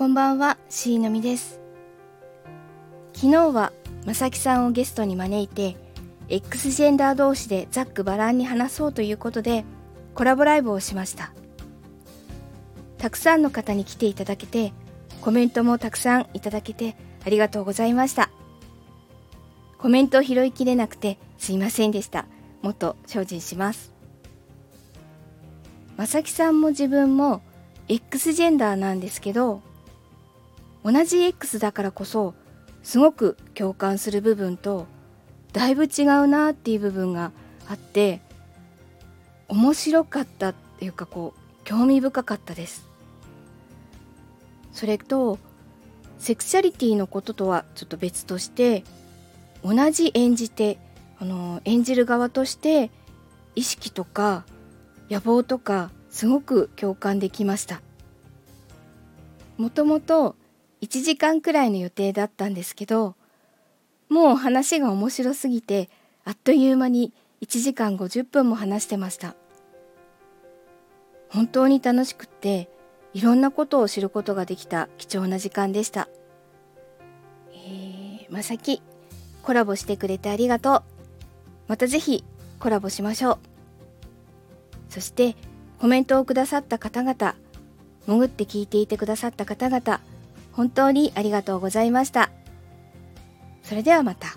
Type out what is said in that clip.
こんばんは、しのみです。昨日はまさきさんをゲストに招いて X ジェンダー同士でざっくばらんに話そうということでコラボライブをしました。たくさんの方に来ていただけてコメントもたくさんいただけてありがとうございました。コメントを拾いきれなくてすいませんでした。もっと精進します。まさきさんも自分も X ジェンダーなんですけど同じ X だからこそすごく共感する部分とだいぶ違うなっていう部分があって面白かったっていうかこう興味深かったです。それとセクシャリティのこととはちょっと別として同じ演じてあの演じる側として意識とか野望とかすごく共感できました。もともと1時間くらいの予定だったんですけどもう話が面白すぎてあっという間に1時間50分も話してました。本当に楽しくっていろんなことを知ることができた貴重な時間でした。えー、まさきコラボしてくれてありがとう。また是非コラボしましょう。そしてコメントをくださった方々潜って聞いていてくださった方々本当にありがとうございました。それではまた。